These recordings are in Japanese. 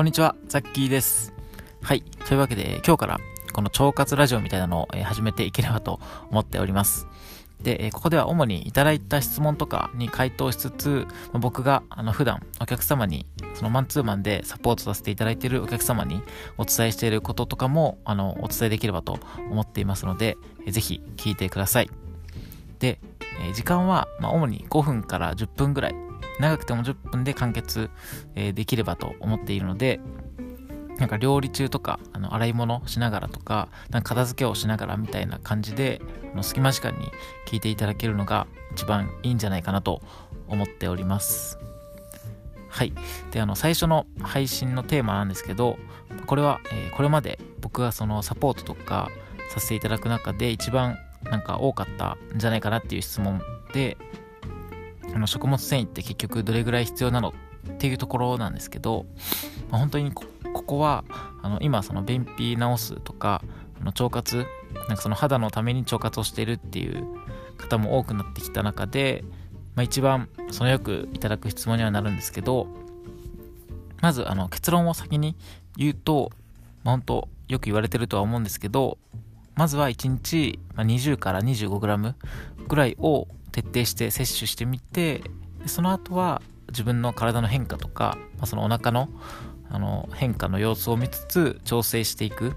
こんにちは、ザッキーです。はい。というわけで、今日からこの腸活ラジオみたいなのを始めていければと思っております。で、ここでは主にいただいた質問とかに回答しつつ、僕があの普段お客様に、そのマンツーマンでサポートさせていただいているお客様にお伝えしていることとかも、あの、お伝えできればと思っていますので、ぜひ聞いてください。で、時間は、ま、主に5分から10分ぐらい長くても10分で完結、えーできればと思っているのでなんか料理中とかあの洗い物しながらとかなんか片付けをしながらみたいな感じであの隙間時間に聞いていただけるのが一番いいんじゃないかなと思っております。はい。であの最初の配信のテーマなんですけどこれは、えーこれまで僕がそのサポートとかさせていただく中で一番なんか多かったんじゃないかなっていう質問であの食物繊維って結局どれぐらい必要なのっていうところなんですけど、まあ本当にここはあの今その便秘治すとかあの腸活なんかその肌のために腸活をしているっていう方も多くなってきた中で、まあ、一番そのよくいただく質問にはなるんですけどまずあの結論を先に言うと、まあ、本当よく言われてるとは思うんですけどまずは1日20から 25g ぐらいを徹底して摂取してみてその後は自分の体の変化とか、まあ、そのお腹のあの変化の様子を見つつ調整していく。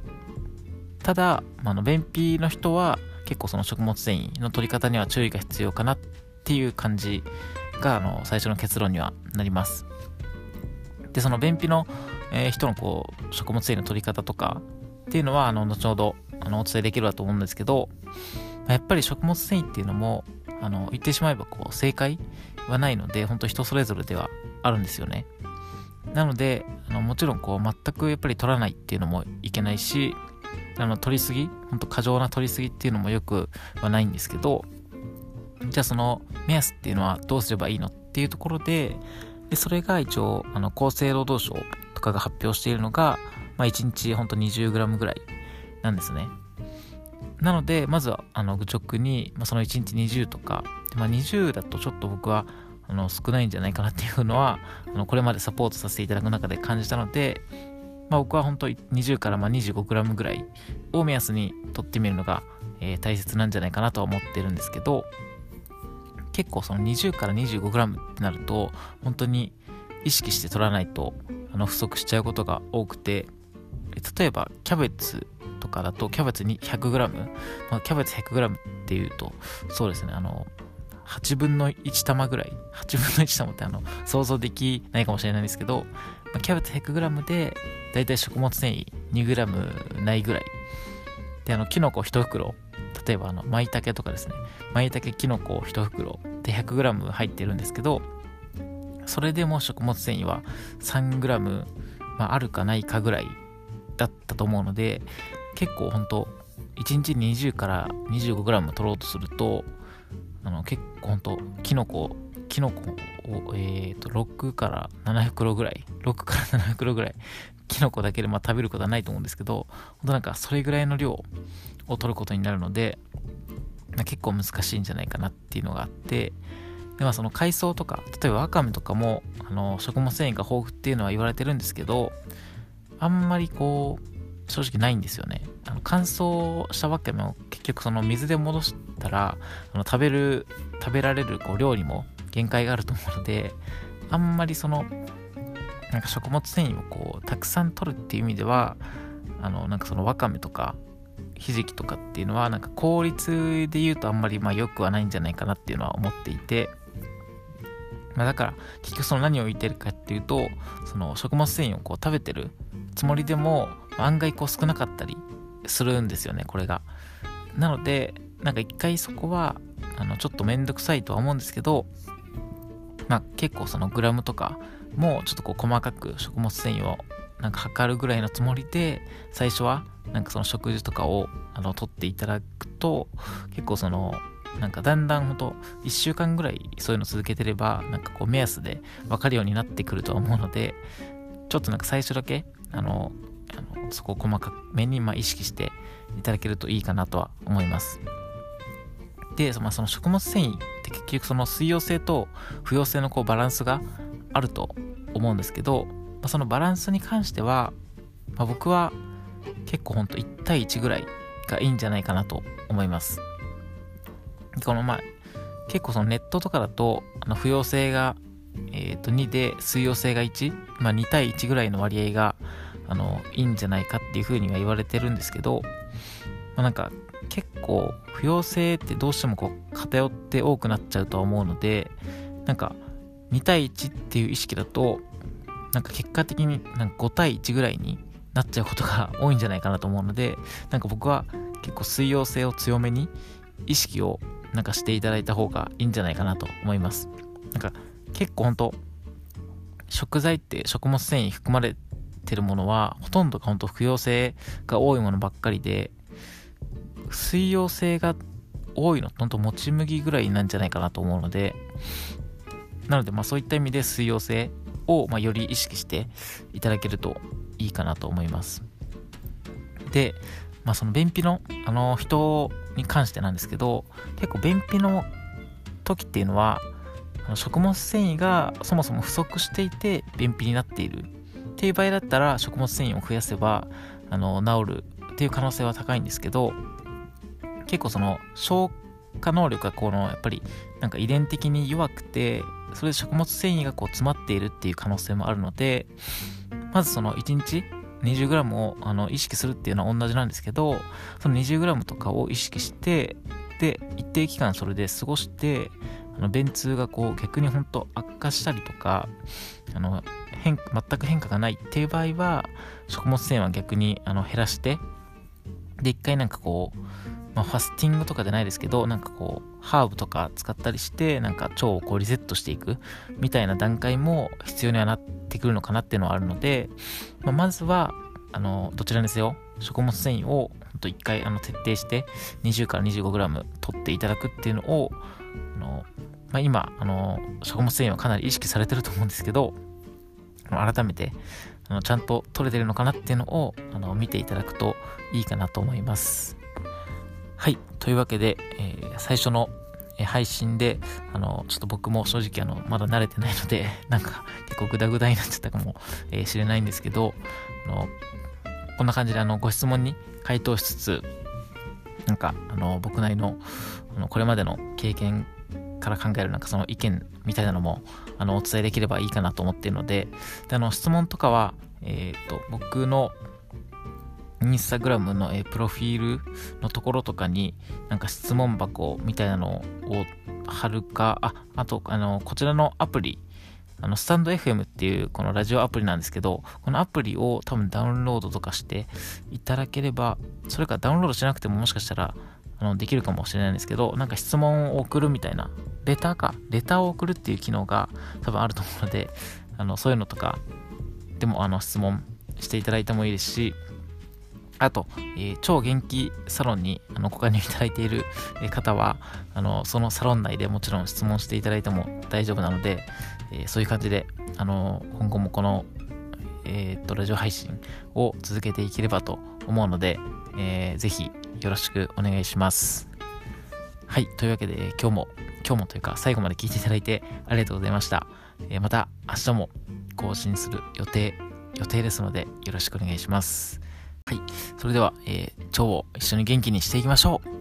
ただ、まあ、の便秘の人は結構その食物繊維の取り方には注意が必要かなっていう感じがあの最初の結論にはなります。でその便秘の、えー人のこう食物繊維の取り方とかっていうのはあの後ほどあのお伝えできればと思うんですけどやっぱり食物繊維っていうのもあの言ってしまえばこう正解はないので本当人それぞれではあるんですよね。なのであのもちろんこう全くやっぱり取らないっていうのもいけないしあの取りすぎ本当過剰な取りすぎっていうのもよくはないんですけどじゃあその目安っていうのはどうすればいいのっていうところででそれが一応あの厚生労働省とかが発表しているのが、まあ、1日本当 20g ぐらいなんですね。なのでまずはあの愚直に、まあ、その1日20とか、まあ、20だとちょっと僕はあの少ないんじゃないかなっていうのはあのこれまでサポートさせていただく中で感じたので、まあ、僕は本当20からま 25g ぐらいを目安に取ってみるのが、えー大切なんじゃないかなとは思ってるんですけど結構その20から 25g ってなると本当に意識して取らないとあの不足しちゃうことが多くて例えばキャベツとかだとキャベツに 100g、まあ、キャベツ 100g っていうとそうですねあの8分の1玉ぐらい8分の1玉ってあの想像できないかもしれないんですけど、まあキャベツ 100g でだいたい食物繊維 2g ないぐらい。であのキノコ1袋例えばあの舞茸とかですね。舞茸キノコ1袋で 100g 入ってるんですけどそれでも食物繊維は 3g、まあ、あるかないかぐらいだったと思うので結構本当1日20から 25g 取ろうとするとあの結構本当キノコキノコを、えー、と6から7袋ぐらい6から7袋ぐらいキノコだけでまあ食べることはないと思うんですけど本当なんかそれぐらいの量を取ることになるので結構難しいんじゃないかなっていうのがあってでまあその海藻とか例えばワカメとかもあの食物繊維が豊富っていうのは言われてるんですけどあんまりこう正直ないんですよね。あの乾燥したワカメを結局その水で戻したらあの食べる食べられるこう量にも限界があると思うのであんまりそのなんか食物繊維をこうたくさん取るっていう意味ではあのなんかそのワカメとかひじきとかっていうのはなんか効率で言うとあんまりまあ良くはないんじゃないかなっていうのは思っていて、まあ、だから結局その何を言ってるかっていうとその食物繊維をこう食べてるつもりでも案外こう少なかったりするんですよねこれが。なのでなんか一回そこはあのちょっとめんどくさいとは思うんですけどまあ結構そのグラムとかもちょっとこう細かく食物繊維をなんか測るぐらいのつもりで最初はなんかその食事とかをあの取っていただくと結構そのなんかだんだんほんと1週間ぐらいそういうの続けてればなんかこう目安で分かるようになってくるとは思うのでちょっとなんか最初だけあのそこを細かめにま意識していただけるといいかなとは思いますで、まあ、その食物繊維って結局その水溶性と不溶性のこうバランスがあると思うんですけどまあ、そのバランスに関しては、まあ、僕は結構ほんと1対1ぐらいがいいんじゃないかなと思います。このまあ結構そのネットとかだとあの不要性が、えー、と2で水溶性が1、まあ、2対1ぐらいの割合があのいいんじゃないかっていうふうには言われてるんですけど、まあ、なんか結構不要性ってどうしてもこう偏って多くなっちゃうとは思うのでなんか2対1っていう意識だとなんか結果的になんか5対1ぐらいになっちゃうことが多いんじゃないかなと思うのでなんか僕は結構水溶性を強めに意識をなんかしていただいた方がいいんじゃないかなと思います。なんか結構ほんと食材って食物繊維含まれてるものはほとんどがほんと不溶性が多いものばっかりで水溶性が多いのほんともち麦ぐらいなんじゃないかなと思うのでなのでまあそういった意味で水溶性をまより意識していただけるといいかなと思います。でまあその便秘のあの人に関してなんですけど結構便秘の時っていうのは食物繊維がそもそも不足していて便秘になっている。っていう場合だったら食物繊維を増やせばあの治るっていう可能性は高いんですけど結構その消化能力がこのやっぱりなんか遺伝的に弱くてそれで食物繊維がこう詰まっているっていう可能性もあるのでまずその1日 20g をあの意識するっていうのは同じなんですけどその 20g とかを意識してで一定期間それで過ごしてあの便通がこう逆に本当悪化したりとかあの変全く変化がないっていう場合は食物繊維は逆にあの減らしてで一回なんかこうまあ、ファスティングとかじゃないですけど、なんかこう、ハーブとか使ったりして、なんか腸をこうリセットしていくみたいな段階も必要にはなってくるのかなっていうのはあるので、まあ、まずは、あの、どちらにせよ、食物繊維をほんと1回あの徹底して20から 25g 取っていただくっていうのを、あのまあ、今、あの、食物繊維はかなり意識されてると思うんですけど、改めて、あのちゃんと取れてるのかなっていうのをあの見ていただくといいかなと思います。はい。というわけで、えー、最初の配信で、あの、ちょっと僕も正直あの、まだ慣れてないので、なんか結構グダグダになっちゃったかもえー、しれないんですけど、あの、こんな感じであの、ご質問に回答しつつ、なんか、あの、僕なり、のこれまでの経験から考えるなんかその意見みたいなのも、あの、お伝えできればいいかなと思っているので、で、あの、質問とかは、え、ー、と、僕のインスタグラムの、えプロフィールのところとかになんか質問箱みたいなのを貼るか、あ、あと、あの、こちらのアプリ、あの、スタンド FM っていうこのラジオアプリなんですけど、このアプリを多分ダウンロードとかしていただければ、それかダウンロードしなくてももしかしたら、あの、できるかもしれないんですけど、なんか質問を送るみたいな、レターか、レターを送るっていう機能が多分あると思うので、あの、そういうのとか、でも、あの、質問していただいてもいいですし、あと、えー、超元気サロンにあのご加入いただいている方はあの、そのサロン内でもちろん質問していただいても大丈夫なので、えー、そういう感じで、あの今後もこの、え、っと、ラジオ配信を続けていければと思うので、えー、ぜひよろしくお願いします。はい、というわけで、今日も、今日もというか最後まで聞いていただいてありがとうございました。えー、また明日も更新する予定、予定ですのでよろしくお願いします。はい。それでは、えー、腸を一緒に元気にしていきましょう。